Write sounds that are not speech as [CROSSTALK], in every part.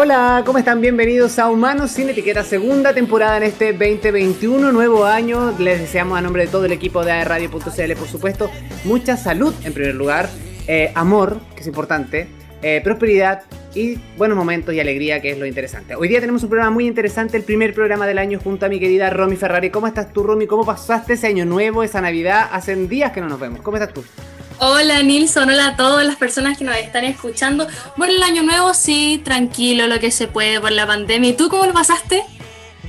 Hola, ¿cómo están? Bienvenidos a Humanos sin Etiqueta, segunda temporada en este 2021, nuevo año. Les deseamos a nombre de todo el equipo de Radio.cl, por supuesto, mucha salud en primer lugar, eh, amor, que es importante, eh, prosperidad y buenos momentos y alegría, que es lo interesante. Hoy día tenemos un programa muy interesante, el primer programa del año junto a mi querida Romy Ferrari. ¿Cómo estás tú, Romy? ¿Cómo pasaste ese año nuevo, esa Navidad? Hace días que no nos vemos. ¿Cómo estás tú? Hola Nilson, hola a todas las personas que nos están escuchando. Bueno, el año nuevo sí, tranquilo, lo que se puede por la pandemia. ¿Y tú cómo lo pasaste?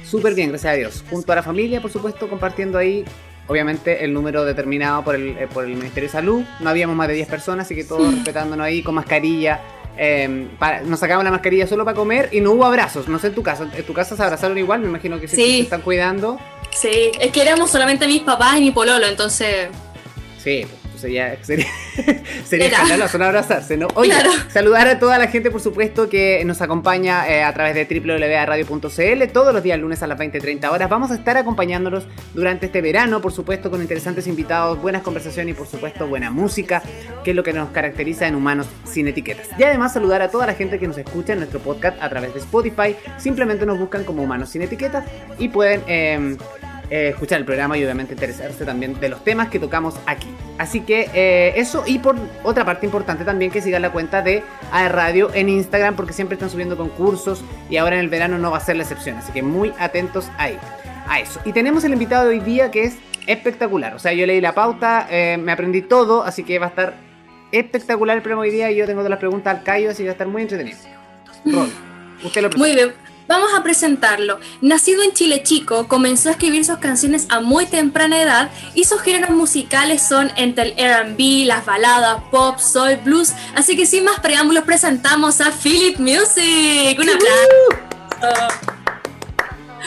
Súper bien, gracias a Dios. Junto a la familia, por supuesto, compartiendo ahí, obviamente, el número determinado por el, eh, por el Ministerio de Salud. No habíamos más de 10 personas, así que todos respetándonos ahí con mascarilla. Eh, nos sacamos la mascarilla solo para comer y no hubo abrazos. No sé en tu casa. ¿En tu casa se abrazaron igual? Me imagino que sí. se están cuidando. Sí, es que éramos solamente mis papás y mi pololo, entonces... Sí, [LAUGHS] sería, sería, sería escandaloso no abrazarse, ¿no? Oye, saludar a toda la gente, por supuesto, que nos acompaña eh, a través de www.radio.cl todos los días lunes a las 20-30 horas. Vamos a estar acompañándolos durante este verano, por supuesto, con interesantes invitados, buenas conversaciones y, por supuesto, buena música, que es lo que nos caracteriza en Humanos Sin Etiquetas. Y además saludar a toda la gente que nos escucha en nuestro podcast a través de Spotify. Simplemente nos buscan como Humanos Sin Etiquetas y pueden... Eh, eh, escuchar el programa y obviamente interesarse también de los temas que tocamos aquí. Así que eh, eso y por otra parte importante también que sigan la cuenta de AE Radio en Instagram porque siempre están subiendo concursos y ahora en el verano no va a ser la excepción. Así que muy atentos ahí. A eso. Y tenemos el invitado de hoy día que es espectacular. O sea, yo leí la pauta, eh, me aprendí todo, así que va a estar espectacular el programa hoy día y yo tengo todas las preguntas al Cayo, así que va a estar muy entretenido. usted lo presenta. Vamos a presentarlo. Nacido en Chile Chico, comenzó a escribir sus canciones a muy temprana edad y sus géneros musicales son entre el RB, las baladas, pop, soul, blues. Así que sin más preámbulos presentamos a Philip Music. Un aplauso.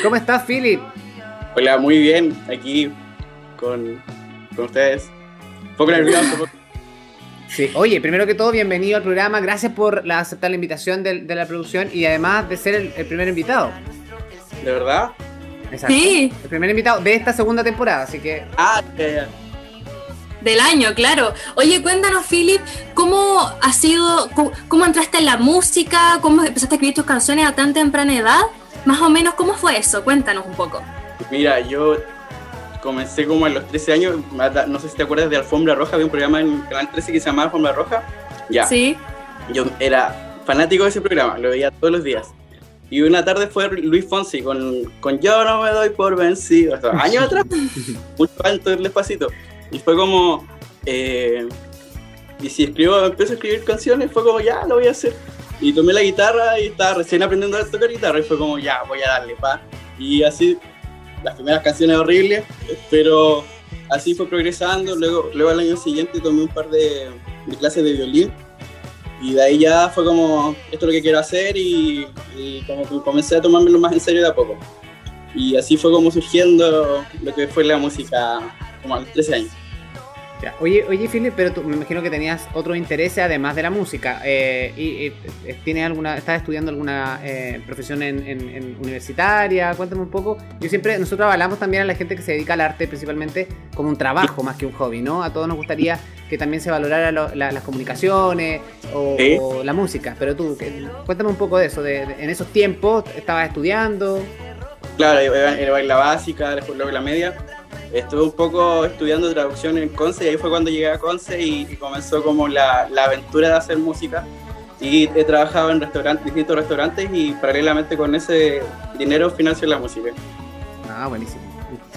¿Cómo estás, Philip? Hola, muy bien. Aquí con, con ustedes. Un poco nervioso. Sí, oye, primero que todo, bienvenido al programa. Gracias por aceptar la invitación de, la producción y además de ser el, primer invitado. ¿De verdad? Exacto. Sí. El primer invitado de esta segunda temporada, así que. Ah, ya, Del año, claro. Oye, cuéntanos, Philip, ¿cómo ha sido, cómo, entraste en la música? ¿Cómo empezaste a escribir tus canciones a tan temprana edad? Más o menos, ¿cómo fue eso? Cuéntanos un poco. Mira, yo comencé como a los 13 años, no sé si te acuerdas de Alfombra Roja, había un programa en Canal 13 que se llamaba Alfombra Roja. Ya. Sí. Yo era fanático de ese programa, lo veía todos los días. Y una tarde fue Luis Fonsi con, con Yo no me doy por vencido, años [LAUGHS] atrás, mucho antes despacito. Y fue como, eh, y si escribo, empiezo a escribir canciones, fue como, ya, lo voy a hacer. Y tomé la guitarra y estaba recién aprendiendo a tocar guitarra y fue como, ya, voy a darle, pa. Y así las primeras canciones horribles, pero así fue progresando. Luego, luego al año siguiente tomé un par de, clases de violín y de ahí ya fue como, esto es lo que quiero hacer y, y como que comencé a tomármelo más en serio de a poco. Y así fue como surgiendo lo que fue la música como a los 13 años. Oye, oye, Philip, pero tú, me imagino que tenías otro interés además de la música. Eh, y, eh, ¿tienes alguna, ¿Estás estudiando alguna eh, profesión en, universitaria? Cuéntame un poco. Yo siempre, nosotros hablamos también a la gente que se dedica al arte principalmente como un trabajo más que un hobby, ¿no? A todos nos gustaría que también se valorara las comunicaciones o, la música. Pero tú, cuéntame un poco de eso. De, en esos tiempos, ¿estabas estudiando? Claro, era la básica, después luego la media estuve un poco estudiando traducción en Conce y ahí fue cuando llegué a Conce y, comenzó como la, la, aventura de hacer música. Y he trabajado en restaurantes, distintos restaurantes y paralelamente con ese dinero financio la música. Ah, buenísimo.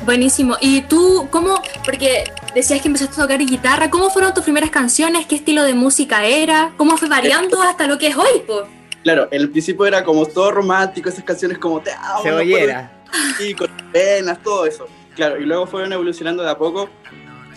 Buenísimo. ¿Y tú cómo, porque decías que empezaste a tocar guitarra, cómo fueron tus primeras canciones? ¿Qué estilo de música era? ¿Cómo fue variando hasta lo que es hoy? Pues? Claro, en el principio era como todo romántico, esas canciones como te amo. Cebollera. Y con penas, todo eso. Claro, y luego fueron evolucionando de a poco.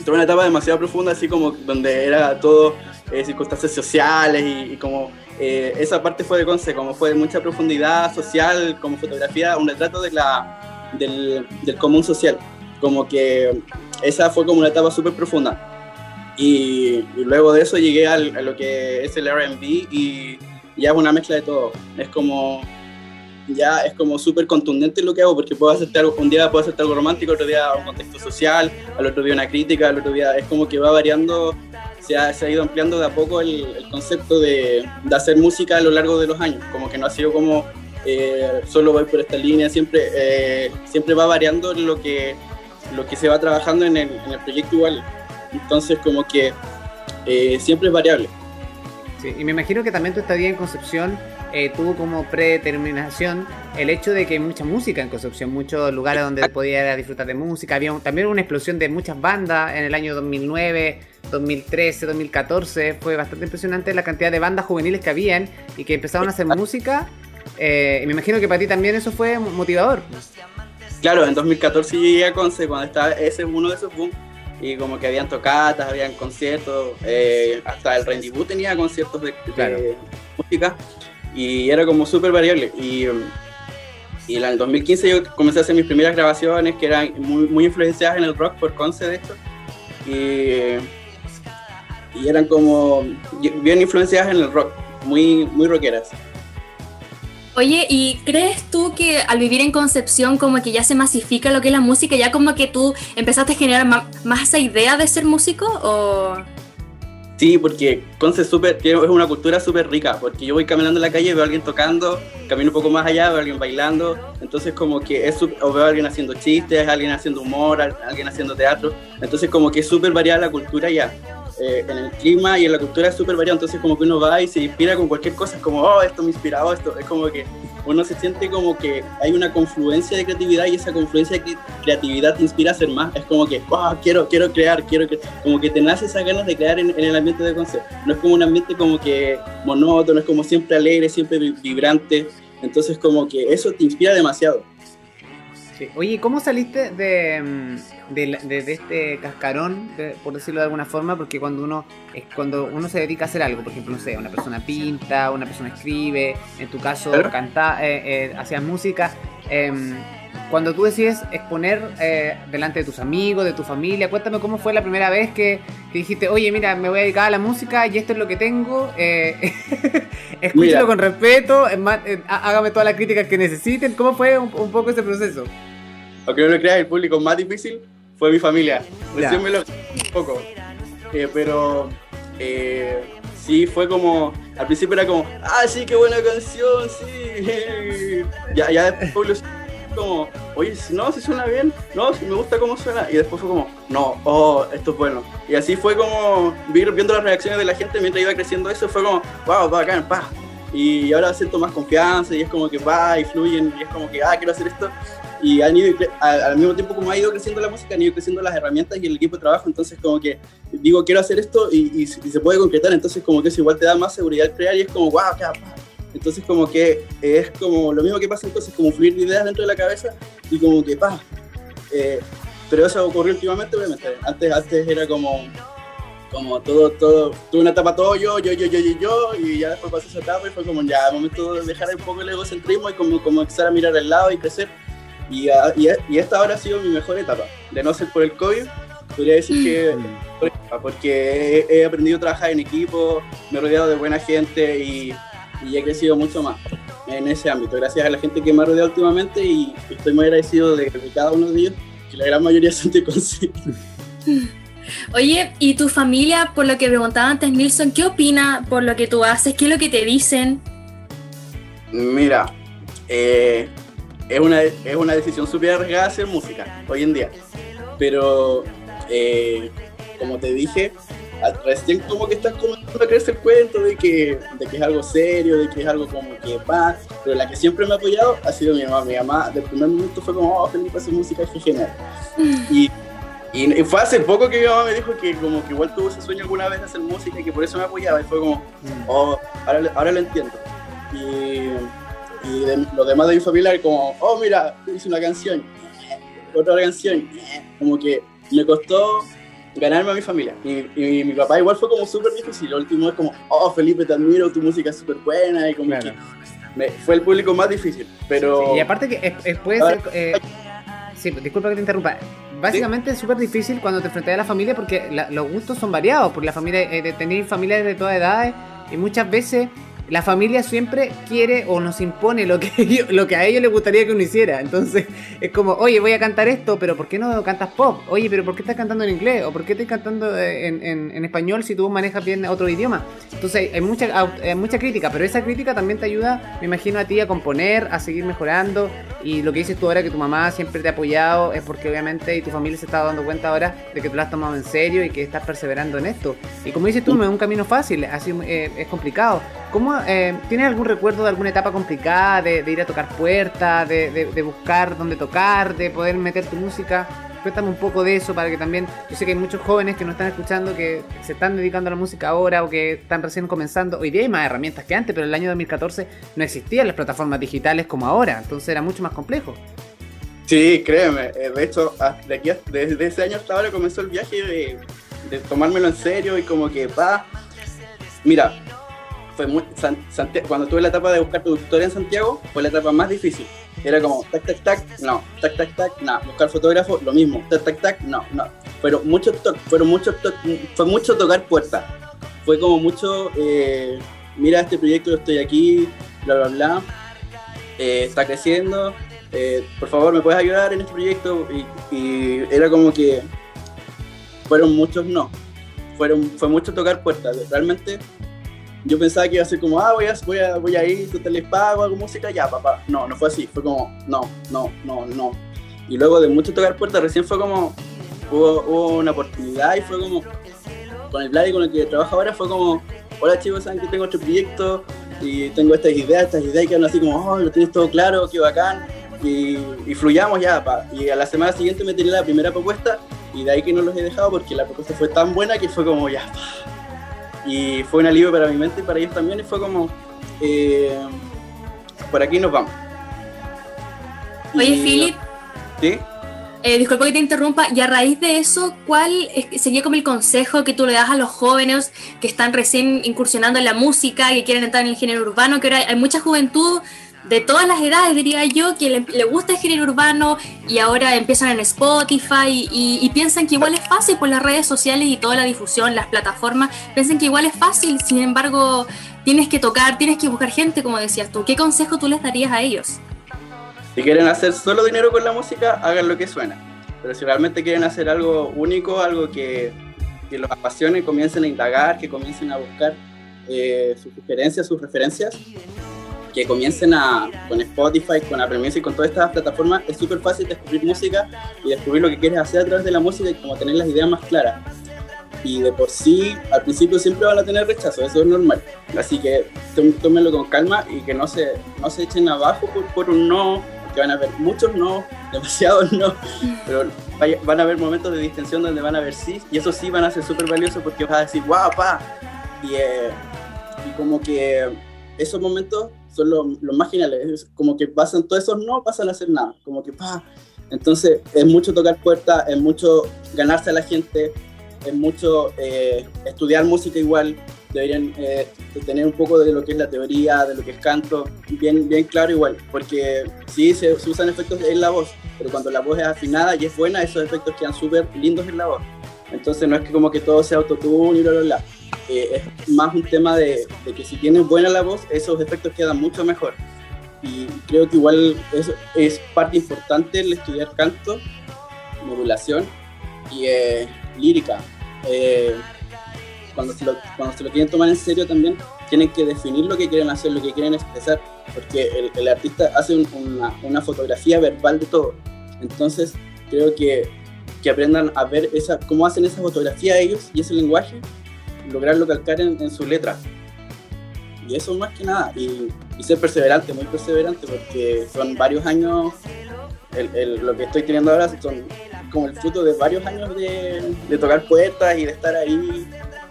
Tuve una etapa demasiado profunda, así como donde era todo eh, circunstancias sociales y, como eh, esa parte fue de Conce, como fue de mucha profundidad social, como fotografía, un retrato de la, del, del común social. Como que esa fue como una etapa súper profunda. Y, luego de eso llegué al, a lo que es el RB y ya es una mezcla de todo. Es como ya es como súper contundente lo que hago, porque puedo hacerte algo, un día puedo hacerte algo romántico, otro día un contexto social, al otro día una crítica, al otro día es como que va variando se ha, se ha, ido ampliando de a poco el, concepto de, de, hacer música a lo largo de los años, como que no ha sido como eh, solo voy por esta línea, siempre, eh, siempre va variando lo que, lo que se va trabajando en el, en el proyecto igual, entonces como que eh, siempre es variable. Sí, y me imagino que también tu estadía en Concepción eh, tuvo como predeterminación el hecho de que hay mucha música en Concepción, muchos lugares donde podía disfrutar de música. Había también una explosión de muchas bandas en el año 2009, 2013, 2014. Fue bastante impresionante la cantidad de bandas juveniles que habían y que empezaron a hacer música. Eh, y me imagino que para ti también eso fue motivador. Claro, en 2014 llegué a Conce cuando estaba ese uno de esos boom y como que habían tocatas, habían conciertos, eh, hasta el Rendezvous tenía conciertos de, de música y era como súper variable. Y, y en el 2015 yo comencé a hacer mis primeras grabaciones que eran muy, muy influenciadas en el rock por Conce de esto. Y, y eran como bien influenciadas en el rock, muy, muy rockeras. Oye, ¿y crees tú que al vivir en Concepción como que ya se masifica lo que es la música, ya como que tú empezaste a generar más, esa idea de ser músico o...? Sí, porque Conce es, es una cultura súper rica, porque yo voy caminando en la calle, veo a alguien tocando, camino un poco más allá, veo a alguien bailando, entonces como que es, o veo a alguien haciendo chistes, alguien haciendo humor, alguien haciendo teatro, entonces como que es súper variada la cultura ya. Eh, en el clima y en la cultura es súper variado, entonces como que uno va y se inspira con cualquier cosa, como, oh, esto me inspirado, esto, es como que uno se siente como que hay una confluencia de creatividad y esa confluencia de creatividad te inspira a hacer más, es como que, oh, quiero, quiero crear, quiero que, como que te nace esas ganas de crear en, el ambiente de concert, no es como un ambiente como que monótono, es como siempre alegre, siempre vibrante, entonces como que eso te inspira demasiado. Oye, ¿cómo saliste de, mm, de, este cascarón, por decirlo de alguna forma? Porque cuando uno es cuando uno se dedica a hacer algo, por ejemplo, no sé, una persona pinta, una persona escribe, en tu caso canta, eh, eh, hacías música. Em, cuando tú decides exponer eh, delante de tus amigos, de tu familia, cuéntame cómo fue la primera vez que, dijiste, oye, mira, me voy a dedicar a la música y esto es lo que tengo, [LAUGHS] escúchalo con respeto, hágame todas las críticas que necesiten. ¿Cómo fue un, poco ese proceso? Aunque no lo creas, el público más difícil fue mi familia. Recién me lo un poco. Eh, pero sí, fue como, al principio era como, ah, sí, qué buena canción, sí. [LAUGHS] ya, ya después como, oye, no, si suena bien, no, si me gusta cómo suena. Y después fue como, no, oh, esto es bueno. Y así fue como, viendo las reacciones de la gente mientras iba creciendo eso, fue como, wow, bacán, pa. Y ahora siento más confianza y es como que va y fluyen y es como que, ah, quiero hacer esto. Y han ido, al mismo tiempo como ha ido creciendo la música, han ido creciendo las herramientas y el equipo de trabajo. Entonces, como que digo, quiero hacer esto y, se puede concretar. Entonces, como que eso igual te da más seguridad crear y es como, wow, entonces como que es como lo mismo que pasa entonces, como fluir ideas dentro de la cabeza y como que pa. Eh, pero eso ocurrió últimamente, obviamente. Antes, antes era como, como todo, todo, tuve una etapa todo yo, yo, yo, yo, yo, yo, y ya después pasé esa etapa y fue como ya, momento de dejar un poco el egocentrismo y como, como empezar a mirar al lado y crecer. Y, y, y, esta ahora ha sido mi mejor etapa, de no ser por el COVID, podría decir que mm. porque he, he aprendido a trabajar en equipo, me he rodeado de buena gente y y he crecido mucho más en ese ámbito, gracias a la gente que me ha rodeado últimamente y estoy muy agradecido de, cada uno de ellos, que la gran mayoría son de consigo. [LAUGHS] Oye, ¿y tu familia, por lo que preguntaba antes Nilsson, qué opina por lo que tú haces? ¿Qué es lo que te dicen? Mira, eh, es, una, es una decisión súper arriesgada hacer música hoy en día, pero eh, como te dije, recién como que estás comenzando a creerse el cuento de que, de que es algo serio, de que es algo como que va, pero la que siempre me ha apoyado ha sido mi mamá. Mi mamá, del primer momento fue como, oh, Felipe hace música, es genial. Y, y, fue hace poco que mi mamá me dijo que como que igual tuvo ese sueño alguna vez de hacer música y que por eso me apoyaba y fue como, oh, ahora, ahora lo entiendo. Y, y de, los demás de mi familia como, oh, mira, hice una canción, otra canción, como que me costó ganarme a mi familia. Y, mi papá igual fue como súper difícil. Lo último es como, oh Felipe, te admiro, tu música es súper buena. Y como que fue el público más difícil. Pero. y aparte que es, puede ser. Eh, sí, disculpa que te interrumpa. Básicamente es súper difícil cuando te enfrentas a la familia porque los gustos son variados. Porque la familia, eh, de tener familias de todas edades y muchas veces la familia siempre quiere o nos impone lo que, [LAUGHS] lo que a ellos les gustaría que uno hiciera. Entonces es como, oye, voy a cantar esto, pero ¿por qué no cantas pop? Oye, pero ¿por qué estás cantando en inglés? ¿O por qué estás cantando en, en, español si tú manejas bien otro idioma? Entonces hay mucha, hay mucha crítica, pero esa crítica también te ayuda, me imagino, a ti a componer, a seguir mejorando. Y lo que dices tú ahora, que tu mamá siempre te ha apoyado, es porque obviamente y tu familia se está dando cuenta ahora de que tú lo has tomado en serio y que estás perseverando en esto. Y como dices tú, no es un camino fácil, así, eh, es complicado. ¿Cómo, eh, ¿Tienes algún recuerdo de alguna etapa complicada, de, ir a tocar puertas, de, buscar dónde tocar, de poder meter tu música? Cuéntame un poco de eso para que también, yo sé que hay muchos jóvenes que nos están escuchando que se están dedicando a la música ahora o que están recién comenzando. Hoy día hay más herramientas que antes, pero en el año 2014 no existían las plataformas digitales como ahora, entonces era mucho más complejo. Sí, créeme. Eh, de hecho, de aquí, desde ese año hasta ahora comenzó el viaje de, de tomármelo en serio y como que va. Mira, cuando tuve la etapa de buscar historia en Santiago, fue la etapa más difícil. Era como tac, tac, tac, no, tac, tac, tac, no. Buscar fotógrafo, lo mismo, tac, tac, tac, no, no. Pero mucho, fueron mucho, fue mucho tocar puertas. Fue como mucho, eh, mira este proyecto, estoy aquí, bla, bla, bla. Eh, está creciendo, eh, por favor, ¿me puedes ayudar en este proyecto? Y, era como que fueron muchos no. Fueron, fue mucho tocar puertas. Realmente yo pensaba que iba a ser como, ah, voy a, voy a, ir, tú te les pago, hago música, ya, papá. No, no fue así. Fue como, no, no, no, no. Y luego de mucho tocar puertas, recién fue como, hubo, una oportunidad y fue como, con el Vlad con el que trabajo ahora, fue como, hola chicos, saben que tengo otro proyecto y tengo estas ideas, estas ideas que así como, oh, lo tienes todo claro, qué bacán y, fluyamos ya. Y a la semana siguiente me tiré la primera propuesta y de ahí que no los he dejado porque la propuesta fue tan buena que fue como ya. Y fue un alivio para mi mente y para ellos también y fue como, eh, por aquí nos vamos. Oye, Philip. ¿Sí? Eh, disculpa que te interrumpa, y a raíz de eso, ¿cuál sería como el consejo que tú le das a los jóvenes que están recién incursionando en la música, que quieren entrar en el género urbano, que ahora hay mucha juventud de todas las edades, diría yo, que le, gusta el género urbano y ahora empiezan en Spotify y, piensan que igual es fácil por las redes sociales y toda la difusión, las plataformas, piensan que igual es fácil, sin embargo, tienes que tocar, tienes que buscar gente, como decías tú. ¿Qué consejo tú les darías a ellos? Si quieren hacer solo dinero con la música, hagan lo que suena. Pero si realmente quieren hacer algo único, algo que, que los apasione, comiencen a indagar, que comiencen a buscar eh, sus sugerencias, sus referencias que comiencen a, con Spotify, con Apple Music, con todas estas plataformas, es súper fácil descubrir música y descubrir lo que quieres hacer a través de la música y como tener las ideas más claras. Y de por sí, al principio siempre van a tener rechazo, eso es normal. Así que tómenlo con calma y que no se, no se echen abajo por, por un no, que van a haber muchos no, [LAUGHS] demasiados no, pero van a haber momentos de distensión donde van a haber sí, y eso sí van a ser súper valiosos porque vas a decir, wow, pa, y, eh, y como que esos momentos son los, más geniales. como que pasan todos esos no, pasan a hacer nada. Como que, pa. Entonces, es mucho tocar puertas, es mucho ganarse a la gente, es mucho eh, estudiar música igual. Deberían eh, tener un poco de lo que es la teoría, de lo que es canto, bien, bien claro igual. Porque sí, se, usan efectos en la voz, pero cuando la voz es afinada y es buena, esos efectos quedan súper lindos en la voz. Entonces, no es que como que todo sea autotune y bla, bla, bla es más un tema de, que si tienes buena la voz, esos efectos quedan mucho mejor. Y creo que igual eso es parte importante el estudiar canto, modulación y eh, lírica. Eh, cuando, se lo, cuando se lo quieren tomar en serio también, tienen que definir lo que quieren hacer, lo que quieren expresar, porque el, artista hace una, una, fotografía verbal de todo. Entonces, creo que, que aprendan a ver esa, cómo hacen esa fotografía ellos y ese lenguaje lograrlo calcar en, en su letra. Y eso más que nada. Y, ser perseverante, muy perseverante, porque son varios años, lo que estoy teniendo ahora son como el fruto de varios años de, de tocar puertas y de estar ahí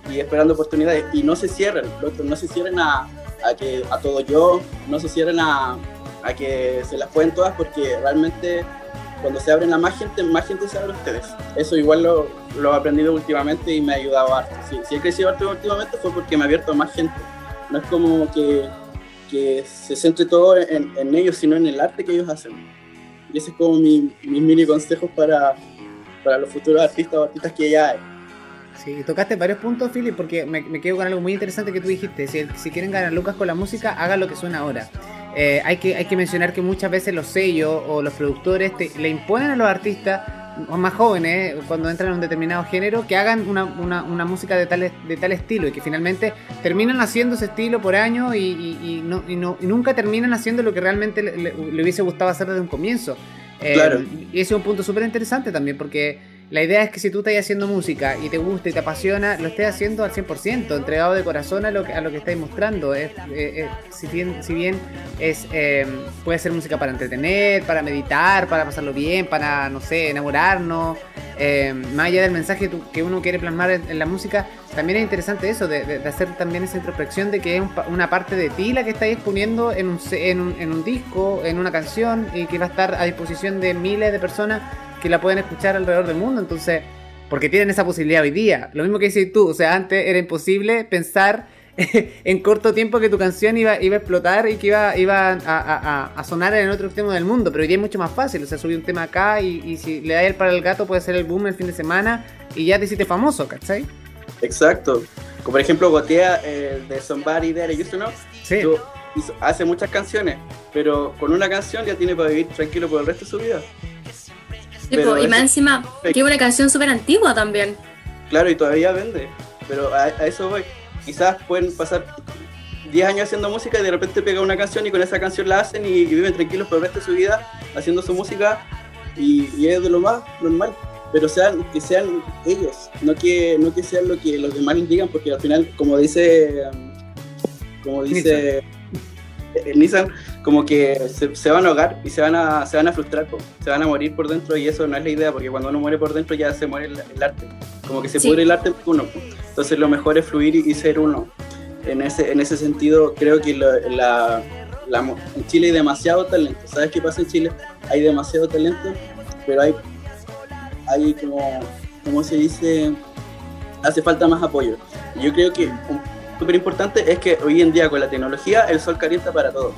y esperando oportunidades. Y no se cierren, no se cierren a, a, que, a todo yo, no se cierren a, a que se las pueden todas, porque realmente cuando se abren a más gente, más gente se abre a ustedes. Eso igual lo, lo he aprendido últimamente y me ha ayudado harto. Si, si he crecido harto últimamente fue porque me ha abierto a más gente. No es como que, que se centre todo en, en, ellos, sino en el arte que ellos hacen. Y ese es como mi, mis mini consejos para, para los futuros artistas o artistas que ya hay. Sí, tocaste varios puntos, Philip, porque me, quedo con algo muy interesante que tú dijiste. Si, si quieren ganar lucas con la música, hagan lo que suena ahora. Eh, hay, que, hay que mencionar que muchas veces los sellos o los productores le imponen a los artistas más jóvenes, cuando entran en un determinado género, que hagan una, una, música de tal, de tal estilo y que finalmente terminan haciendo ese estilo por año y, y, no, y nunca terminan haciendo lo que realmente le, hubiese gustado hacer desde un comienzo. Eh, claro. Y ese es un punto súper interesante también, porque la idea es que si tú estás haciendo música y te gusta y te apasiona, lo estés haciendo al 100%, entregado de corazón a lo que, a lo que estáis mostrando. Es, si, bien, es, em, puede ser música para entretener, para meditar, para pasarlo bien, para, no sé, enamorarnos, em, más allá del mensaje que uno quiere plasmar en, la música, también es interesante eso, de, hacer también esa introspección de que es una parte de ti la que estáis exponiendo en un, en, un, en un disco, en una canción, y que va a estar a disposición de miles de personas que la pueden escuchar alrededor del mundo. Entonces, porque tienen esa posibilidad hoy día. Lo mismo que dices tú, o sea, antes era imposible pensar [LAUGHS] en corto tiempo que tu canción iba, iba a explotar y que iba, iba a, sonar en otro extremo del mundo, pero hoy día es mucho más fácil, o sea, subí un tema acá y, si le da el para el gato puede ser el boom el fin de semana y ya te hiciste famoso, ¿cachai? Exacto. Como por ejemplo Gotea eh, de Somebody That I Used to Know. Sí. hace muchas canciones, pero con una canción ya tiene para vivir tranquilo por el resto de su vida y más encima, que una canción súper antigua también. Claro, y todavía vende. Pero a, eso voy. Quizás pueden pasar 10 años haciendo música y de repente pega una canción y con esa canción la hacen y, viven tranquilos por el resto de su vida haciendo su música y, es de lo más normal. Pero sean, que sean ellos, no que, no que sean lo que los demás les digan, porque al final, como dice, como dice Nissan, como que se, van a ahogar y se van a, se van a frustrar, se van a morir por dentro y eso no es la idea, porque cuando uno muere por dentro ya se muere el, arte, como que se pudre el arte uno. Entonces lo mejor es fluir y, ser uno. En ese, en ese sentido creo que la, en Chile hay demasiado talento. ¿Sabes qué pasa en Chile? Hay demasiado talento, pero hay, hay como, como se dice, hace falta más apoyo. Yo creo que súper importante es que hoy en día con la tecnología el sol calienta para todos.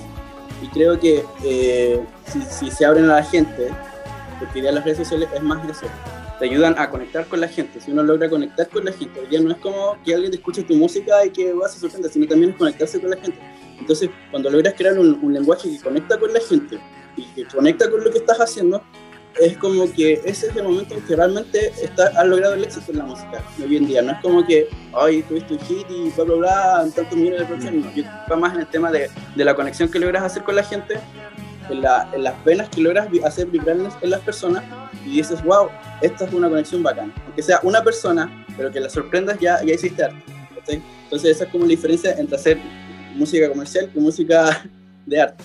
Y creo que eh, si, se abren a la gente, porque ya las redes sociales es más eso, te ayudan a conectar con la gente. Si uno logra conectar con la gente, ya no es como que alguien te escuche tu música y que vas a sorprender, sino también es conectarse con la gente. Entonces, cuando logras crear un, un lenguaje que conecta con la gente y que conecta con lo que estás haciendo, es como que ese es el momento en que realmente está, has logrado el éxito en la música hoy en día. No es como que, ay, tuviste un hit y bla, bla, bla, tantos millones de producciones. No, yo va más en el tema de, de, la conexión que logras hacer con la gente, en, la, en las penas que logras hacer vibrar en, las personas y dices, wow, esta es una conexión bacana. Aunque sea una persona, pero que la sorprendas, ya, ya hiciste arte. Entonces, esa es como la diferencia entre hacer música comercial y música [LAUGHS] de arte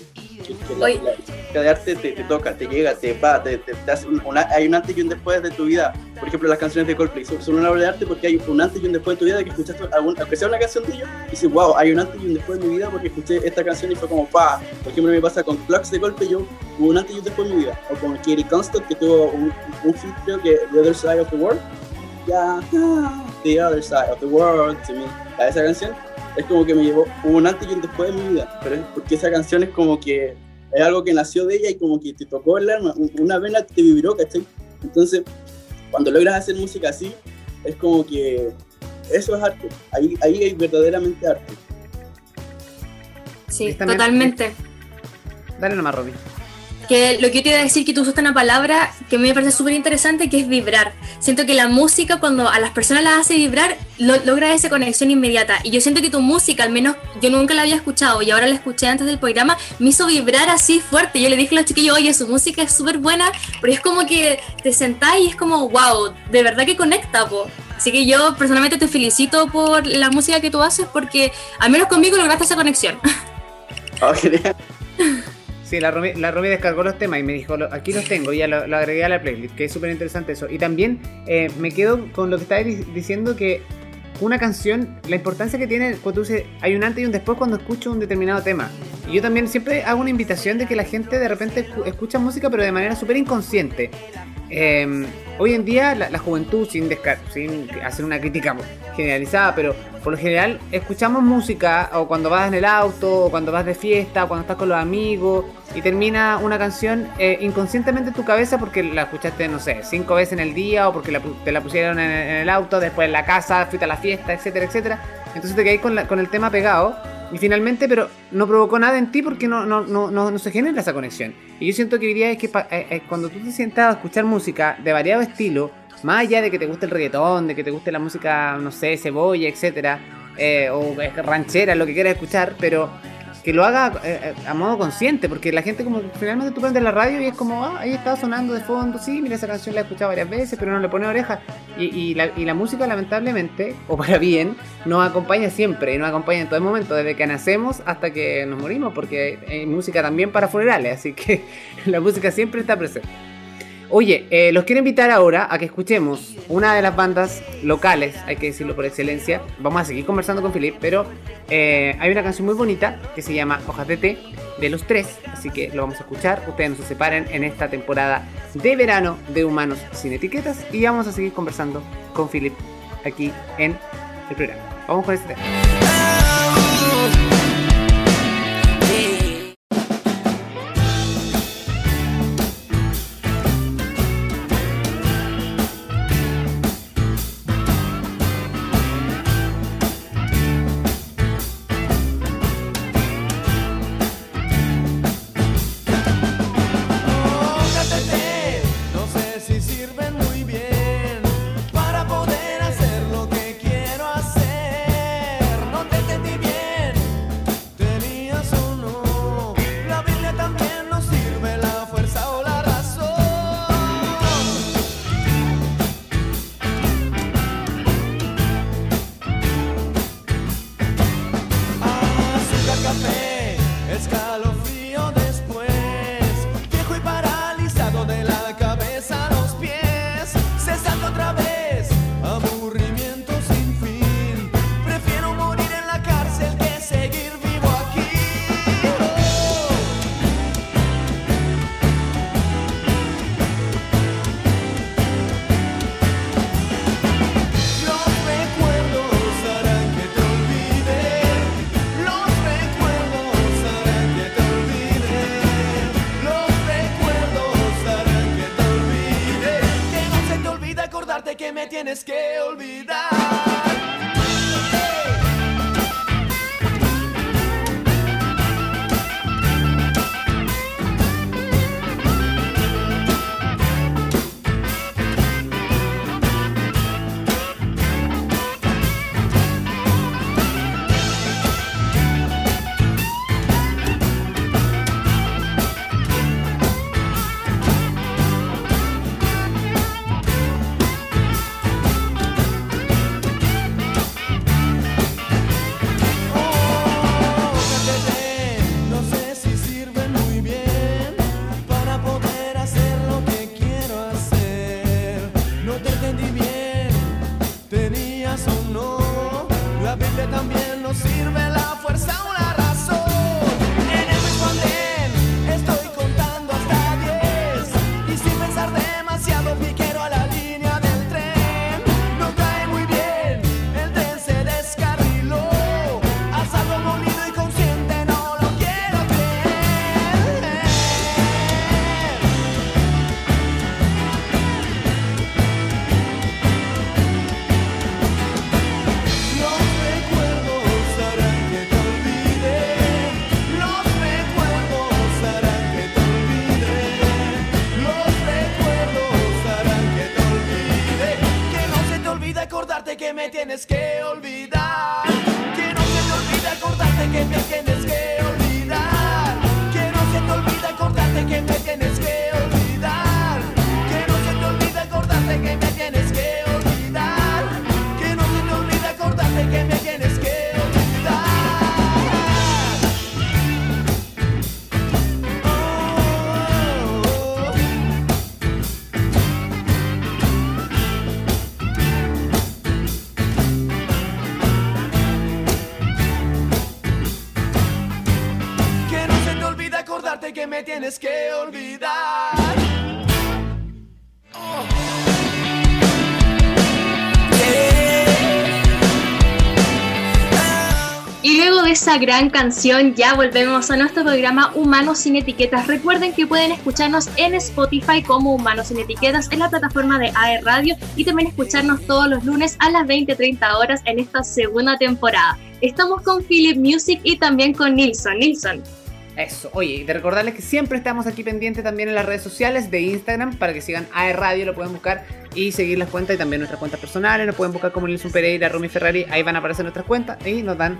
que, de arte te, toca, te llega, te va, te, hace hay un antes y un después de tu vida. Por ejemplo, las canciones de Coldplay son, una obra de arte porque hay un antes y un después de tu vida de que escuchaste, aunque sea una canción de ellos, y dices, wow, hay un antes y un después de mi vida porque escuché esta canción y fue como, pa. Por ejemplo, me pasa con Clocks de Coldplay, yo hubo un antes y un después de mi vida. O con Katie Constant, que tuvo un, un feat, creo que The Other Side of the World. Ya, The Other Side of the World, to me. A esa canción es como que me llevó un antes y un después de mi vida, pero es porque esa canción es como que es algo que nació de ella y como que te tocó el alma, una vena te vibró, ¿cachai? Entonces, cuando logras hacer música así, es como que eso es arte, ahí, ahí hay verdaderamente arte. Sí, totalmente. Dale nomás, Robin que lo que yo te iba a decir que tú usaste una palabra que a mí me parece súper interesante, que es vibrar. Siento que la música, cuando a las personas las hace vibrar, logra esa conexión inmediata. Y yo siento que tu música, al menos yo nunca la había escuchado y ahora la escuché antes del programa, me hizo vibrar así fuerte. Yo le dije a los chiquillos, oye, su música es súper buena, pero es como que te sentás y es como, wow, de verdad que conecta, po. Así que yo personalmente te felicito por la música que tú haces porque al menos conmigo lograste esa conexión. Oh, [LAUGHS] Sí, la Romy, la descargó los temas y me dijo, aquí los tengo, y ya lo, agregué a la playlist, que es súper interesante eso. Y también eh, me quedo con lo que estabas diciendo que una canción, la importancia que tiene cuando tú dices, hay un antes y un después cuando escucho un determinado tema. Y yo también siempre hago una invitación de que la gente de repente escucha música pero de manera súper inconsciente. Em, hoy en día la, juventud, sin, sin hacer una crítica generalizada, pero por lo general escuchamos música o cuando vas en el auto, o cuando vas de fiesta, o cuando estás con los amigos y termina una canción eh, inconscientemente en tu cabeza porque la escuchaste, no sé, cinco veces en el día o porque te la pusieron en, el auto, después en la casa, fuiste a la fiesta, etcétera, etcétera. Entonces te quedas con, con el tema pegado y finalmente, pero no provocó nada en ti porque no, no, no, no, se genera esa conexión. Y yo siento que día es que eh, eh, cuando tú te sientas a escuchar música de variado estilo, más allá de que te guste el reggaetón, de que te guste la música, no sé, cebolla, etcétera, eh, o ranchera, lo que quieras escuchar, pero que lo haga eh, eh, a modo consciente, porque la gente como finalmente tú prendes la radio y es como, ah, ahí está sonando de fondo, sí, mira esa canción la he escuchado varias veces, pero no le pone oreja. Y, la, y la música lamentablemente, o para bien, nos acompaña siempre y nos acompaña en todo momento, desde que nacemos hasta que nos morimos, porque hay música también para funerales, así que [LAUGHS] la música siempre está presente. Oye, eh, los quiero invitar ahora a que escuchemos una de las bandas locales, hay que decirlo por excelencia. Vamos a seguir conversando con Philip, pero eh, hay una canción muy bonita que se llama Hojas de Té de los tres, así que lo vamos a escuchar. Ustedes no se separen en esta temporada de verano de Humanos sin Etiquetas y vamos a seguir conversando con Philip aquí en el programa. Vamos con este tema. Que me tienes que olvidar. Y luego de esa gran canción ya volvemos a nuestro programa Humanos sin Etiquetas. Recuerden que pueden escucharnos en Spotify como Humanos sin Etiquetas en la plataforma de AE Radio y también escucharnos todos los lunes a las 20-30 horas en esta segunda temporada. Estamos con Philip Music y también con Nilsson. Nilsson, eso, oye, de recordarles que siempre estamos aquí pendientes también en las redes sociales de Instagram para que sigan AE Radio, lo pueden buscar y seguir las cuentas y también nuestras cuentas personales, nos pueden buscar como Nilson Pereira, Romy Ferrari, ahí van a aparecer nuestras cuentas y nos dan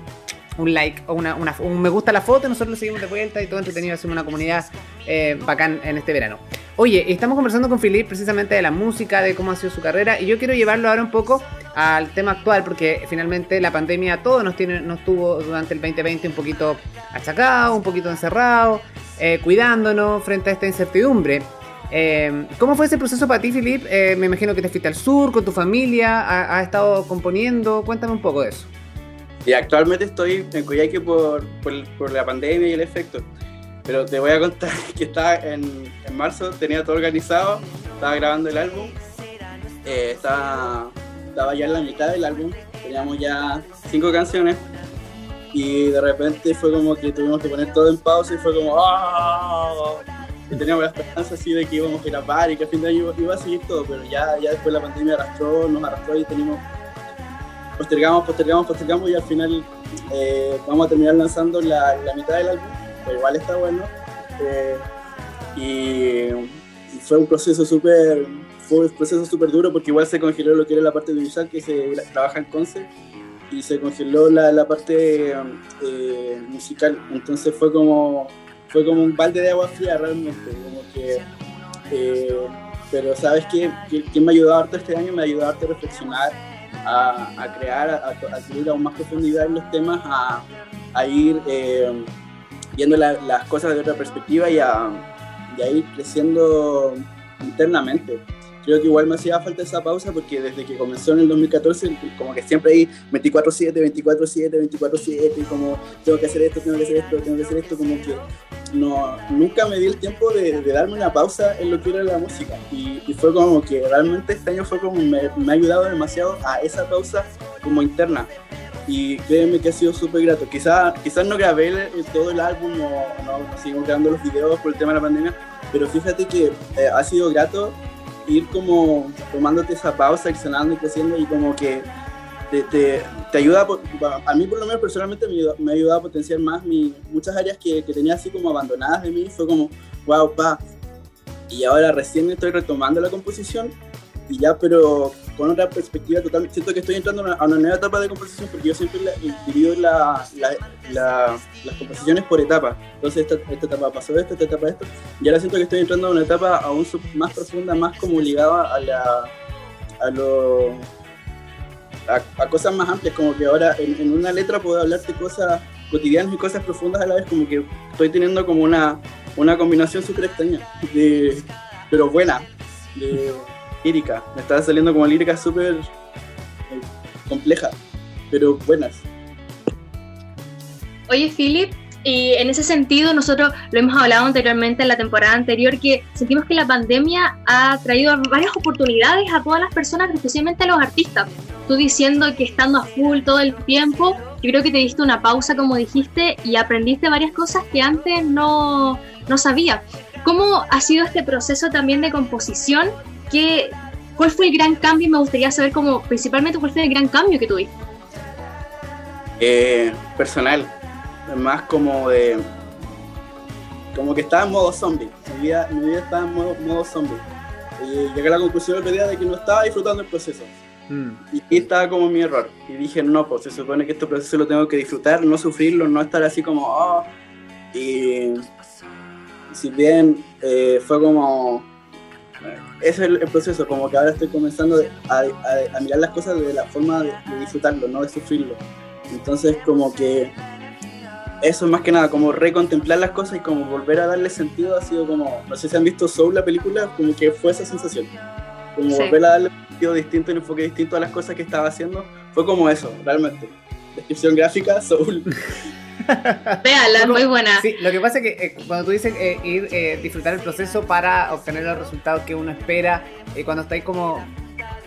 un like o una, un me gusta la foto, nosotros lo seguimos de vuelta y todo entretenido, hacemos una comunidad eh, bacán en este verano. Oye, estamos conversando con Philip precisamente de la música, de cómo ha sido su carrera y yo quiero llevarlo ahora un poco al tema actual porque finalmente la pandemia todo nos, tiene, nos tuvo durante el 2020 un poquito achacado, un poquito encerrado, eh, cuidándonos frente a esta incertidumbre. Eh, ¿Cómo fue ese proceso para ti, Philip? me imagino que te fuiste al sur con tu familia, has estado componiendo, cuéntame un poco de eso. Actualmente estoy en Coyhaique por, la pandemia y el efecto. Pero te voy a contar [LAUGHS] que estaba en, marzo, tenía todo organizado, estaba grabando el álbum, eh, estaba, estaba ya en la mitad del álbum, teníamos ya cinco canciones y de repente fue como que tuvimos que poner todo en pausa y fue como ¡Oh! y teníamos la esperanza así de que íbamos a grabar y que a fin de año iba, a seguir todo, pero ya, ya después la pandemia arrastró, nos arrastró y teníamos postergamos, postergamos, postergamos y al final eh, vamos a terminar lanzando la, mitad del álbum, pero igual está bueno. Eh, y, fue un proceso súper fue un proceso súper duro porque igual se congeló lo que era la parte visual que se trabaja en Conce y se congeló la, la parte eh, musical. Entonces fue como fue como un balde de agua fría realmente que pero sabes que quién me ayudado harto este año me ayudado harto a reflexionar a, crear, a, a, aún más profundidad en los temas, a, ir eh, viendo las cosas de otra perspectiva y a, y a ir creciendo internamente creo que igual me hacía falta esa pausa porque desde que comenzó en el 2014, como que siempre ahí 24-7, 24-7, 24-7, y como tengo que hacer esto, tengo que hacer esto, tengo que hacer esto, como que no, nunca me di el tiempo de, darme una pausa en lo que era la música. Y, fue como que realmente este año fue como me, me ha ayudado demasiado a esa pausa como interna. Y créeme que ha sido súper grato. Quizás quizás no grabé todo el álbum o no, sigo grabando los videos por el tema de la pandemia, pero fíjate que eh, ha sido grato ir como tomándote esa pausa, ir y creciendo y como que te, te, te, ayuda, a mí por lo menos personalmente me, ha ayudado a potenciar más mi, muchas áreas que, que, tenía así como abandonadas de mí, fue como, wow, pa, y ahora recién estoy retomando la composición y ya, pero con otra perspectiva total. Siento que estoy entrando a una, nueva etapa de composición porque yo siempre divido la, la, las composiciones por etapas. Entonces, esta, esta, etapa pasó esto, esta etapa esto. Y ahora siento que estoy entrando a una etapa aún más profunda, más como ligada a la. a lo. a, cosas más amplias, como que ahora en, una letra puedo hablarte cosas cotidianas y cosas profundas a la vez, como que estoy teniendo como una, una combinación súper extraña, de, pero buena. Lírica. Me estaba saliendo como lírica súper eh, compleja, pero buenas. Oye, Philip, y en ese sentido nosotros lo hemos hablado anteriormente en la temporada anterior, que sentimos que la pandemia ha traído varias oportunidades a todas las personas, especialmente a los artistas. Tú diciendo que estando a full todo el tiempo, yo creo que te diste una pausa, como dijiste, y aprendiste varias cosas que antes no, no sabía. ¿Cómo ha sido este proceso también de composición ¿Cuál fue el gran cambio? Me gustaría saber como, principalmente, cuál fue el gran cambio que tuviste. Eh, personal, más como de... Como que estaba en modo zombie. Mi vida, mi vida estaba en modo, zombie. Y llegué a la conclusión el día de que no estaba disfrutando el proceso. Mm. Y ahí estaba como mi error. Y dije, no, pues se supone que este proceso lo tengo que disfrutar, no sufrirlo, no estar así como, oh. Y si bien eh, fue como es el, proceso, como que ahora estoy comenzando a, mirar las cosas de la forma de, disfrutarlo, no de sufrirlo. Entonces como que eso es más que nada, como recontemplar las cosas y como volver a darle sentido ha sido como, no sé si han visto Soul la película, como que fue esa sensación. Como volver a darle un sentido distinto, un enfoque distinto a las cosas que estaba haciendo, fue como eso, realmente. Descripción gráfica, Soul. [LAUGHS] [LAUGHS] Véala, es muy buena. Sí, lo que pasa es que eh, cuando tú dices eh, ir, eh, disfrutar el proceso para obtener los resultados que uno espera, cuando estáis como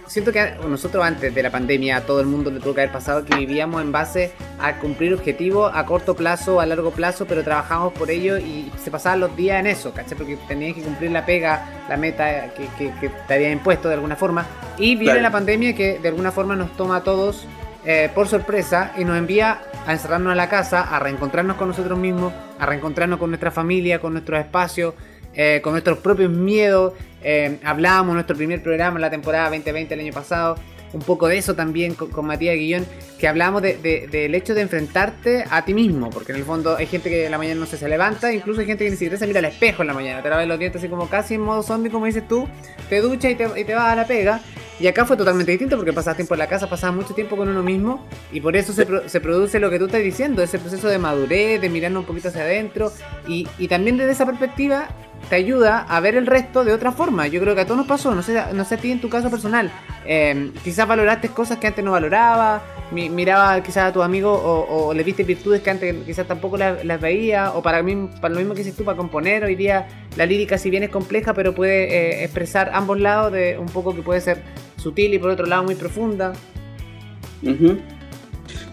siento que nosotros antes de la pandemia, a todo el mundo le tuvo que haber pasado que vivíamos en base a cumplir objetivos a corto plazo, a largo plazo, pero trabajamos por ello y se pasaban los días en eso, ¿cachai? Porque tenías que cumplir la pega, la meta que, te había impuesto de alguna forma. Y viene la pandemia que de alguna forma nos toma a todos eh, por sorpresa y nos envía a encerrarnos en la casa, a reencontrarnos con nosotros mismos, a reencontrarnos con nuestra familia, con nuestros espacios, eh, con nuestros propios miedos. Eh, hablábamos en nuestro primer programa en la temporada 2020 el año pasado, un poco de eso también con, Matías Guillón, que hablábamos del hecho de enfrentarte a ti mismo, porque en el fondo hay gente que en la mañana no se, se levanta, incluso hay gente que ni siquiera se mira al espejo en la mañana, te lavan los dientes así como casi en modo zombie, como dices tú, te ducha y te, y te vas a la pega. Y acá fue totalmente distinto porque pasabas tiempo en la casa, pasabas mucho tiempo con uno mismo y por eso se, se, produce lo que tú estás diciendo, ese proceso de madurez, de mirarnos un poquito hacia adentro y, y también desde esa perspectiva te ayuda a ver el resto de otra forma. Yo creo que a todos nos pasó, no sé, no sé a ti en tu caso personal. Eh, quizás valoraste cosas que antes no valoraba, miraba quizás a tu amigo o, le viste virtudes que antes quizás tampoco las, veía, o para mí, para lo mismo que dices tú, para componer, hoy día la lírica si bien es compleja, pero puede eh, expresar ambos lados de un poco que puede ser sutil y por otro lado muy profunda.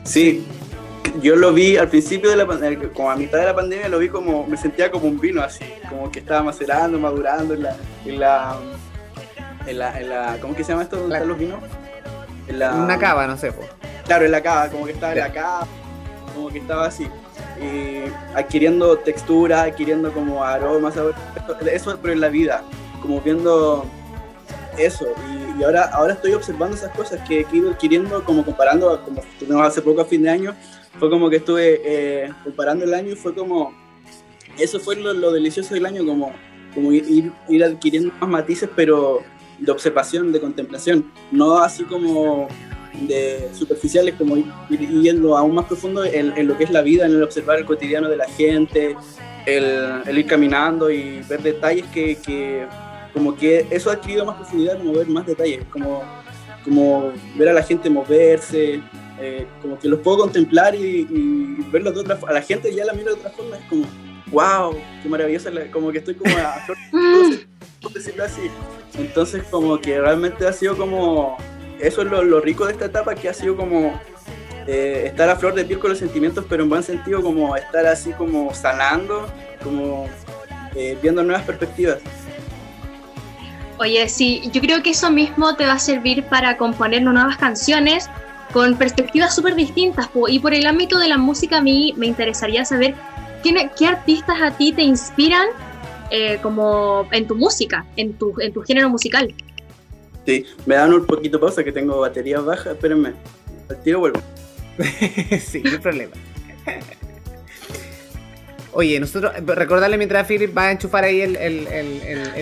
Sí, yo lo vi al principio de la pandemia, como a mitad de la pandemia, lo vi como, me sentía como un vino así, como que estaba macerando, madurando en la, en la, en la, en la ¿cómo que se llama esto? ¿Dónde están los vinos? En la, una cava, no sé, pues. Claro, en la cava, como que estaba en la cava, como que estaba así, adquiriendo textura, adquiriendo como aromas, eso, pero en la vida, como viendo eso, y, ahora, ahora estoy observando esas cosas que he ido adquiriendo, como comparando, como tuvimos hace poco a fin de año, fue como que estuve eh, comparando el año y fue como, eso fue lo, delicioso del año, como, como ir, ir, adquiriendo más matices, pero de observación, de contemplación, no así como de superficiales, como ir, yendo aún más profundo en, lo que es la vida, en el observar el cotidiano de la gente, el, ir caminando y ver detalles que, que, como que eso ha adquirido más profundidad, como ver más detalles, como, como ver a la gente moverse, eh, como que los puedo contemplar y, y, verlos de otra forma. A la gente ya la miro de otra forma, es como, wow, qué maravillosa, como que estoy como a [LAUGHS] flor decirlo así. Entonces, como que realmente ha sido como, eso es lo, rico de esta etapa, que ha sido como eh, estar a flor de piel con los sentimientos, pero en buen sentido, como estar así como sanando, como eh, viendo nuevas perspectivas. Oye, sí, yo creo que eso mismo te va a servir para componer nuevas canciones con perspectivas súper distintas. Y por el ámbito de la música a mí me interesaría saber qué, qué artistas a ti te inspiran eh, como en tu música, en tu, en tu género musical. Sí, me dan un poquito pausa que tengo batería baja, espérenme, al tiro vuelvo. [LAUGHS] sí, no hay problema. Oye, nosotros, recordarle mientras Philip va a enchufar ahí el,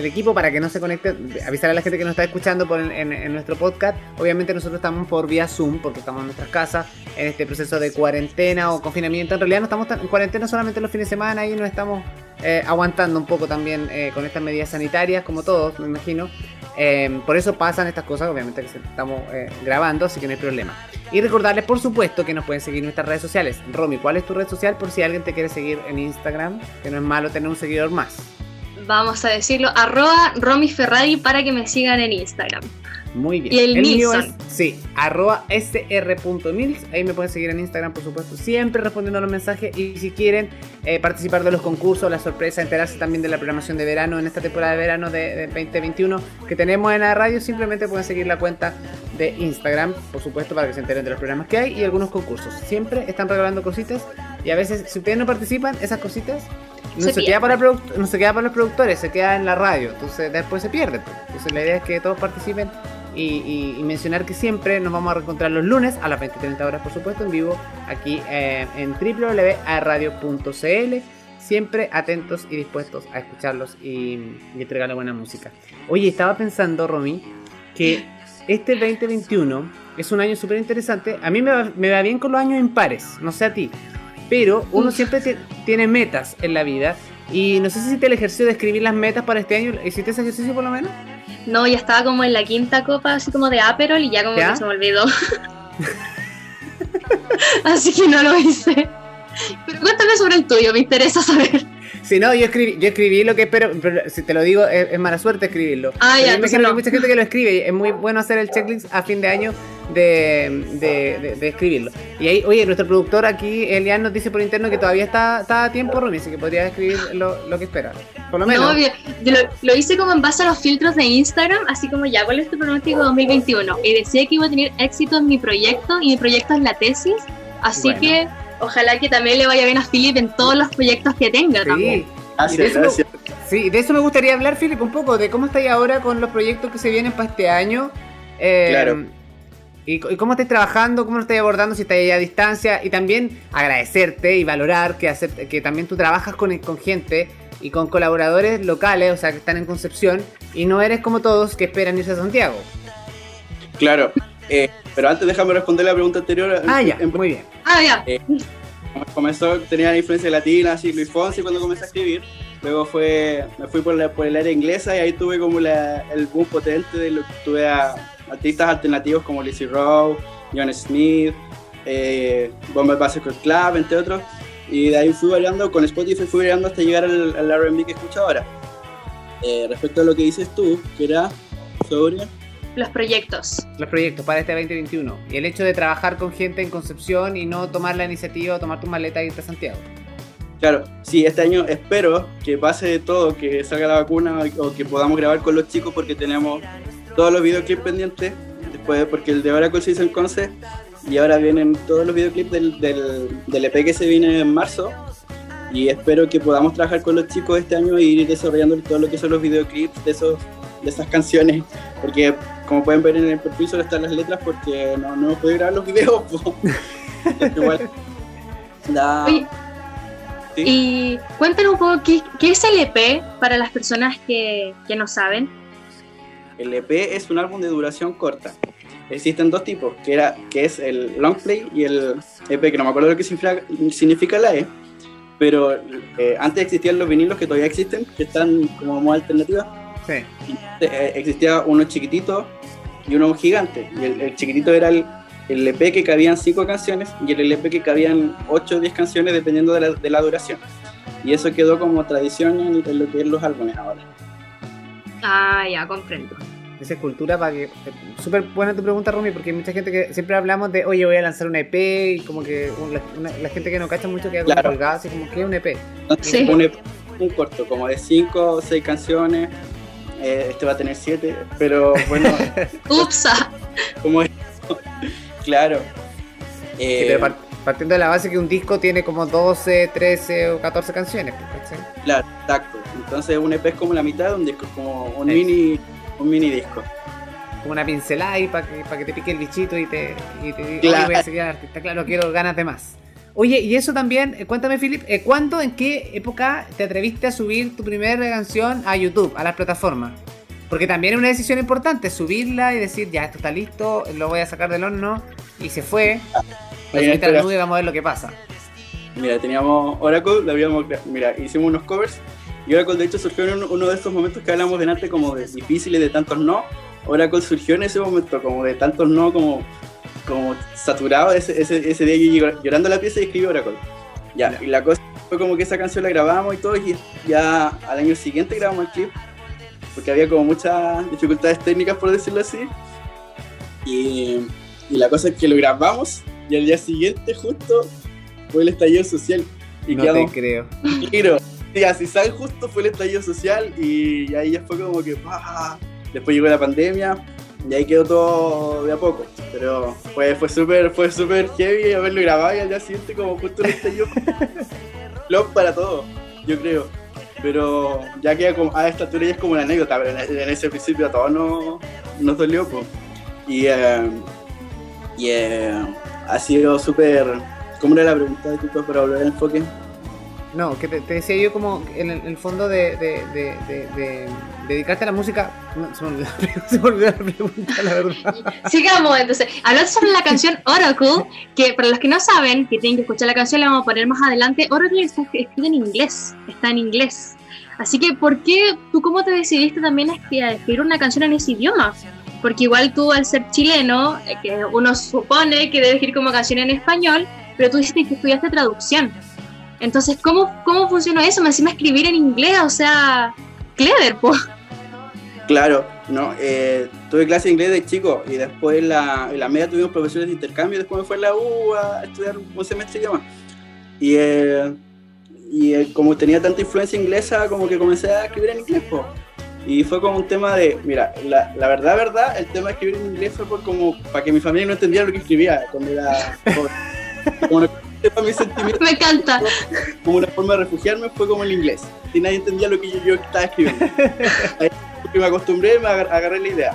equipo para que no se conecte, avisar a la gente que nos está escuchando por en, nuestro podcast. Obviamente nosotros estamos por vía Zoom porque estamos en nuestras casas en este proceso de cuarentena o confinamiento. En realidad no estamos en cuarentena solamente los fines de semana y nos estamos eh, aguantando un poco también eh, con estas medidas sanitarias, como todos, me imagino. Eh, por eso pasan estas cosas, obviamente que estamos grabando, así que no hay problema. Y recordarles, por supuesto, que nos pueden seguir en nuestras redes sociales. Romy, ¿cuál es tu red social por si alguien te quiere seguir en Instagram? Que no es malo tener un seguidor más. Vamos a decirlo, arroba Romy Ferrari para que me sigan en Instagram. Muy bien. Y el, mío es, sí, arroba sr.mils. Ahí me pueden seguir en Instagram, por supuesto, siempre respondiendo a los mensajes. Y si quieren eh, participar de los concursos, la sorpresa, enterarse también de la programación de verano en esta temporada de verano de, 2021 que tenemos en la radio, simplemente pueden seguir la cuenta de Instagram, por supuesto, para que se enteren de los programas que hay y algunos concursos. Siempre están regalando cositas y a veces, si ustedes no participan, esas cositas no se, queda para no se queda para los productores, se queda en la radio, entonces después se pierde. Pues. Entonces la idea es que todos participen y, mencionar que siempre nos vamos a reencontrar los lunes a las 20-30 horas, por supuesto, en vivo, aquí eh, en www.radio.cl. Siempre atentos y dispuestos a escucharlos y, y entregarle buena música. Oye, estaba pensando, Romy, que este 2021 es un año súper interesante. A mí me va, me va, bien con los años impares, no sé a ti. Pero uno siempre tiene metas en la vida. Y no sé si te el ejercicio de escribir las metas para este año. ¿Hiciste ese ejercicio por lo menos? No, ya estaba como en la quinta copa, así como de Aperol, y ya como que se me olvidó. [LAUGHS] así que no lo hice. Pero cuéntame sobre el tuyo, me interesa saber. Si no, yo escribí, yo escribí lo que espero, pero si te lo digo, es, mala suerte escribirlo. Ah, ya, imagino que hay mucha gente que lo escribe. Es muy bueno hacer el checklist a fin de año de, de, de, escribirlo. Y ahí, oye, nuestro productor aquí, Elian, nos dice por interno que todavía está, está a tiempo, Rumi, así que podría escribir lo, lo que espera. Por lo menos. No, yo, lo, lo, hice como en base a los filtros de Instagram, así como ya, ¿cuál es tu pronóstico 2021? Y decía que iba a tener éxito en mi proyecto, y mi proyecto es la tesis, así que ojalá que también le vaya bien a Philip en todos los proyectos que tenga. Sí. También. sí, de eso me gustaría hablar, Philip, un poco de cómo estáis ahora con los proyectos que se vienen para este año. Eh, claro. Y, cómo estáis trabajando, cómo lo estáis abordando, si estáis a distancia. Y también agradecerte y valorar que, que también tú trabajas con, con gente y con colaboradores locales, o sea, que están en Concepción, y no eres como todos que esperan irse a Santiago. Claro, eh, pero antes déjame responder la pregunta anterior. Ah, ya, muy bien. Ah, ya. Eh, comenzó, tenía la influencia latina, así Luis Fonsi cuando comencé a escribir. Luego fue, me fui por, la, por el área inglesa y ahí tuve como el boom potente de lo que tuve a artistas alternativos como Lizzie Rowe, John Smith, eh, Bomber Bicycle Club, entre otros. Y de ahí fui variando, con Spotify fui variando hasta llegar al, al RB que escucho ahora. Eh, respecto a lo que dices tú, que era sobre los proyectos. Los proyectos para este 2021. Y el hecho de trabajar con gente en Concepción y no tomar la iniciativa o tomar tu maleta y irte a Santiago. Claro, sí, este año espero que pase de todo, que salga la vacuna o que podamos grabar con los chicos porque tenemos todos los videoclips pendientes. Después, porque el de Oracle se hizo en Conce y ahora vienen todos los videoclips del, del, del EP que se viene en marzo. Y espero que podamos trabajar con los chicos este año y ir desarrollando todo lo que son los videoclips de, esos, de esas canciones. Porque como pueden ver en el perfil solo están las letras porque no, no puedo grabar los videos. [LAUGHS] Igual, Y cuéntanos un poco, ¿qué, ¿qué, es el EP para las personas que, que no saben? El EP es un álbum de duración corta. Existen dos tipos, que, era, que es el long play y el EP, que no me acuerdo lo que significa, significa la E, pero eh, antes existían los vinilos que todavía existen, que están como alternativa Sí. Eh, existía uno chiquitito y uno gigante. Y el, chiquitito era el, el, EP que cabían cinco canciones y el LP que cabían 8 o 10 canciones dependiendo de la, de la, duración. Y eso quedó como tradición en, lo que es los álbumes ahora. Ah, ya, comprendo. Esa cultura para que. Súper buena tu pregunta, Rumi, porque hay mucha gente que siempre hablamos de, oye, voy a lanzar un EP, y como que la, gente que no cacha mucho queda como colgada, así como, que es un EP? Sí. Un EP un corto, como de 5 o 6 canciones, eh, este va a tener 7, pero bueno. [LAUGHS] ¡Upsa! Como claro. Eh, partiendo de la base que un disco tiene como 12, 13 o 14 canciones. Pues, claro, exacto. Entonces un EP es como la mitad de un disco, como un mini un mini disco. Como una pincelada ahí para que, para que te pique el bichito y te, y te diga, voy a seguir artista. Claro, quiero ganas de más. Oye, y eso también, eh, cuéntame, Philip, eh, ¿cuándo, en qué época te atreviste a subir tu primera canción a YouTube, a las plataformas? Porque también es una decisión importante, subirla y decir, ya, esto está listo, lo voy a sacar del horno, y se fue. Voy a la nube y vamos a ver lo que pasa. Mira, teníamos Oracle, la habíamos, mira, hicimos unos covers, y Oracle de hecho surgió en uno de estos momentos que hablamos delante como de difíciles, de tantos no. Oracle surgió en ese momento como de tantos no, como como saturado ese, ese, ese día yo llorando la pieza y escribí Oracle. Ya, y la cosa fue como que esa canción la grabamos y todo, y ya al año siguiente grabamos el clip, porque había como muchas dificultades técnicas, por decirlo así. Y, y la cosa es que lo grabamos, y al día siguiente justo fue el estallido social. Y no te creo. Claro, sí, así sale justo fue el estallido social, y ahí ya fue como que... Después llegó la pandemia, y ahí quedó todo de a poco. Pero fue, fue súper fue super heavy haberlo grabado y al día siguiente como justo lo yo. [LAUGHS] Flop para todo, yo creo. Pero ya queda como, a esta altura ya es como una anécdota, pero en, ese principio a todos nos, nos dolió. Pues. Y, eh, y eh, ha sido súper... ¿Cómo era la pregunta de tu para volver al enfoque? No, que te, decía yo como en el, fondo de, de, dedicarte a la música. [LAUGHS] se, me olvidó, la pregunta, la verdad. [LAUGHS] Sigamos, entonces. Hablando sobre la canción Oracle, que para los que no saben, que tienen que escuchar la canción, la vamos a poner más adelante. Oracle está escrito en inglés. Está en inglés. Así que, ¿por qué tú cómo te decidiste también a escribir una canción en ese idioma? Porque igual tú, al ser chileno, eh, que uno supone que debes escribir como canción en español, pero tú dijiste que estudiaste traducción. Entonces, ¿cómo, cómo funciona eso? Me encima escribir en inglés, o sea, clever, po. Claro, no, eh, tuve clase de inglés de chico y después en la, en la media tuvimos profesores de intercambio y después me fui a la U a estudiar un semestre de idioma. Y, eh, y eh, como tenía tanta influencia inglesa, como que comencé a escribir en inglés, po. Y fue como un tema de, mira, la, la verdad, verdad, el tema de escribir en inglés fue por como para que mi familia no entendiera lo que escribía cuando era [LAUGHS] Como mi sentimiento. Me encanta. Como una forma de refugiarme fue como el inglés. Y nadie entendía lo que yo, estaba escribiendo. Ahí me acostumbré, me agarré la idea.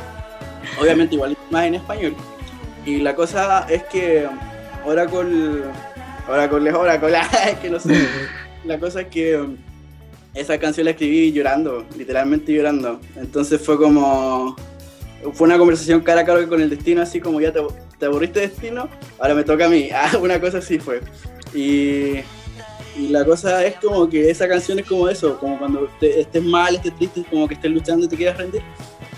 Obviamente igual más en español. Y la cosa es que Oracle, Oracle Oracle, es [LAUGHS] que no sé. La cosa es que esa canción la escribí llorando, literalmente llorando. Entonces fue como. Fue una conversación cara a cara con el destino, así como ya te, te aburriste de destino, ahora me toca a mí. [LAUGHS] Ah, una cosa así fue. Y, y, la cosa es como que esa canción es como eso, como cuando estés mal, estés triste, como que estés luchando y te quieras rendir.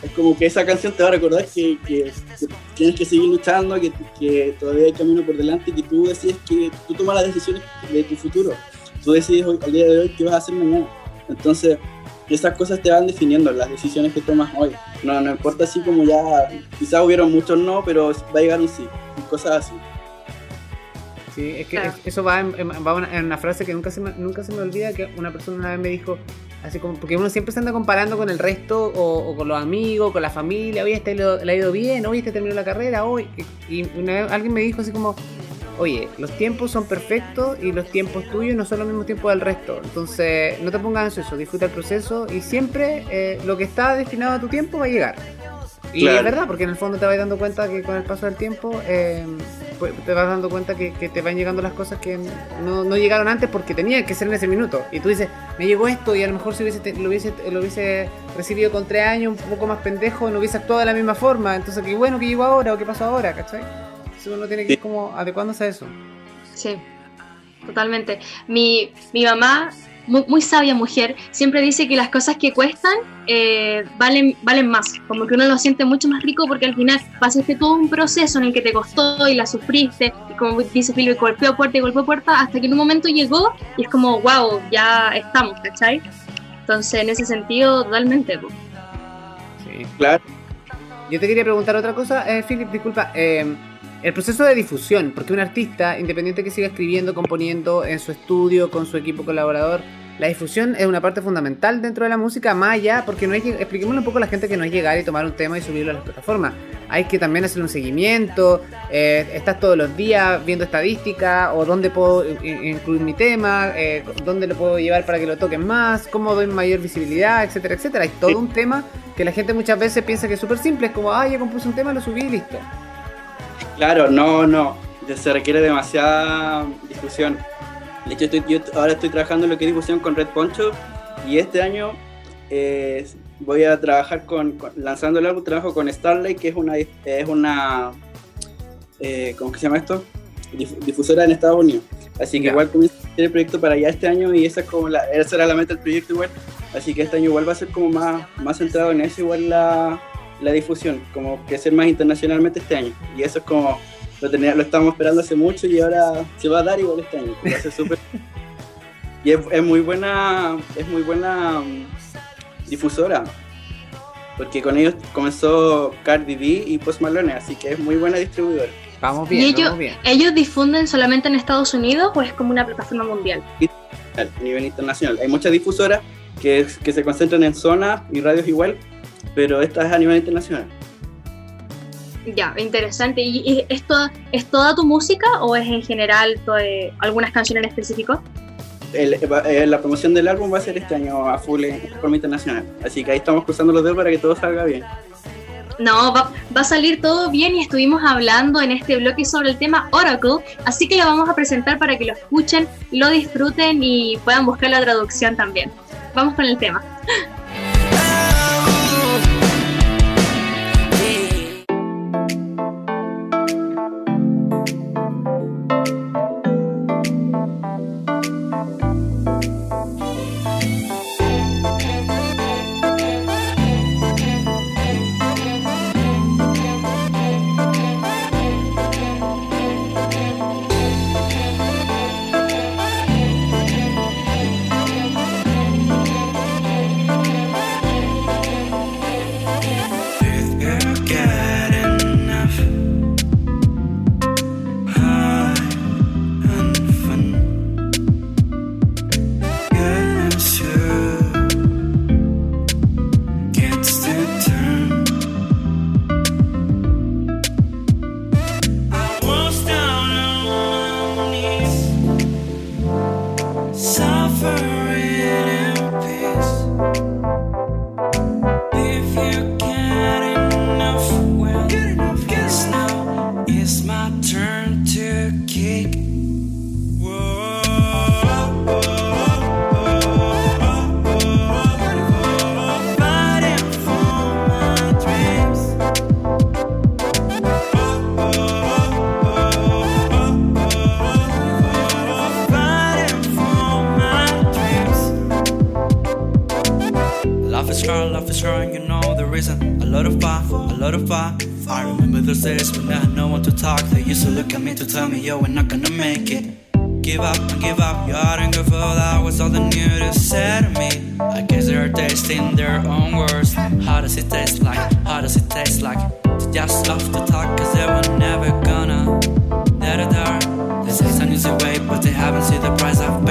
Es como que esa canción te va a recordar que, que, tienes que seguir luchando, que, que, todavía hay camino por delante, que tú decides que tú tomas las decisiones de tu futuro. Tú decides hoy, al día de hoy qué vas a hacer mañana. Entonces, esas cosas te van definiendo las decisiones que tomas hoy. No, no importa así como ya, quizás hubieron muchos no, pero va a llegar un sí, y cosas así. Sí, es que eso va, en, una, frase que nunca se, me, nunca se me olvida, que una persona una vez me dijo, así como, porque uno siempre se anda comparando con el resto, o, con los amigos, con la familia, oye, este le, ha ido bien, oye, este terminó la carrera, hoy, y, una vez alguien me dijo así como, oye, los tiempos son perfectos y los tiempos tuyos no son los mismos tiempos del resto. Entonces, no te pongas ansioso, disfruta el proceso y siempre eh, lo que está destinado a tu tiempo va a llegar. Y es verdad, porque en el fondo te vas dando cuenta que con el paso del tiempo eh, pues, te vas dando cuenta que, te van llegando las cosas que no, llegaron antes porque tenían que ser en ese minuto. Y tú dices, me llegó esto y a lo mejor si hubiese, lo, hubiese, lo hubiese recibido con tres años un poco más pendejo, no hubiese actuado de la misma forma. Entonces, qué bueno que llegó ahora o qué pasó ahora, ¿cachai? Uno tiene que ir como adecuándose a eso. Sí, totalmente. Mi, mi mamá, muy, sabia mujer, siempre dice que las cosas que cuestan eh, valen, valen más. Como que uno lo siente mucho más rico porque al final pasaste todo un proceso en el que te costó y la sufriste. Y como dice Filipe, golpeó puerta y golpeó puerta hasta que en un momento llegó y es como, wow, ya estamos, ¿cachai? Entonces, en ese sentido, totalmente. Sí, claro. Yo te quería preguntar otra cosa, eh, Philip, disculpa. Eh, el proceso de difusión, porque un artista, independiente que siga escribiendo, componiendo en su estudio, con su equipo colaborador, la difusión es una parte fundamental dentro de la música, más allá, porque no que, expliquémosle un poco a la gente que no es llegar y tomar un tema y subirlo a las plataformas. Hay que también hacer un seguimiento, eh, estás todos los días viendo estadísticas, o dónde puedo incluir mi tema, eh, dónde lo puedo llevar para que lo toquen más, cómo doy mayor visibilidad, etcétera, etcétera. Hay todo un tema que la gente muchas veces piensa que es súper simple, es como, ah, ya compuse un tema, lo subí y listo. Claro, no, no. Se requiere demasiada discusión. De hecho, yo ahora estoy trabajando en lo que es difusión con Red Poncho y este año eh, voy a trabajar con, lanzando el álbum, trabajo con Starlight, que es una, es una eh, ¿cómo se llama esto? difusora en Estados Unidos. Así que igual comienzo el proyecto para ya este año y esa, es como la, esa era la meta del proyecto igual. Así que este año igual va a ser como más, más centrado en eso, igual la, la difusión, como crecer más internacionalmente este año. Y eso es como, lo, tenía, lo estamos esperando hace mucho y ahora se va a dar igual este año. [LAUGHS] y es, muy buena, es muy buena um, difusora. Porque con ellos comenzó Cardi B y Post Malone, así que es muy buena distribuidora. Vamos bien, ellos, vamos bien. ¿Ellos difunden solamente en Estados Unidos o es como una plataforma mundial? A nivel internacional. Hay muchas difusoras que, que se concentran en zonas y radios igual, pero esta es a nivel internacional. Ya, interesante. ¿Y esto es toda tu música o es en general algunas canciones en específico? Eh, la promoción del álbum va a ser este año a full en forma internacional. Así que ahí estamos cruzando los dedos para que todo salga bien. No, va, va, a salir todo bien y estuvimos hablando en este bloque sobre el tema Oracle, así que lo vamos a presentar para que lo escuchen, lo disfruten y puedan buscar la traducción también. Vamos con el tema. As I've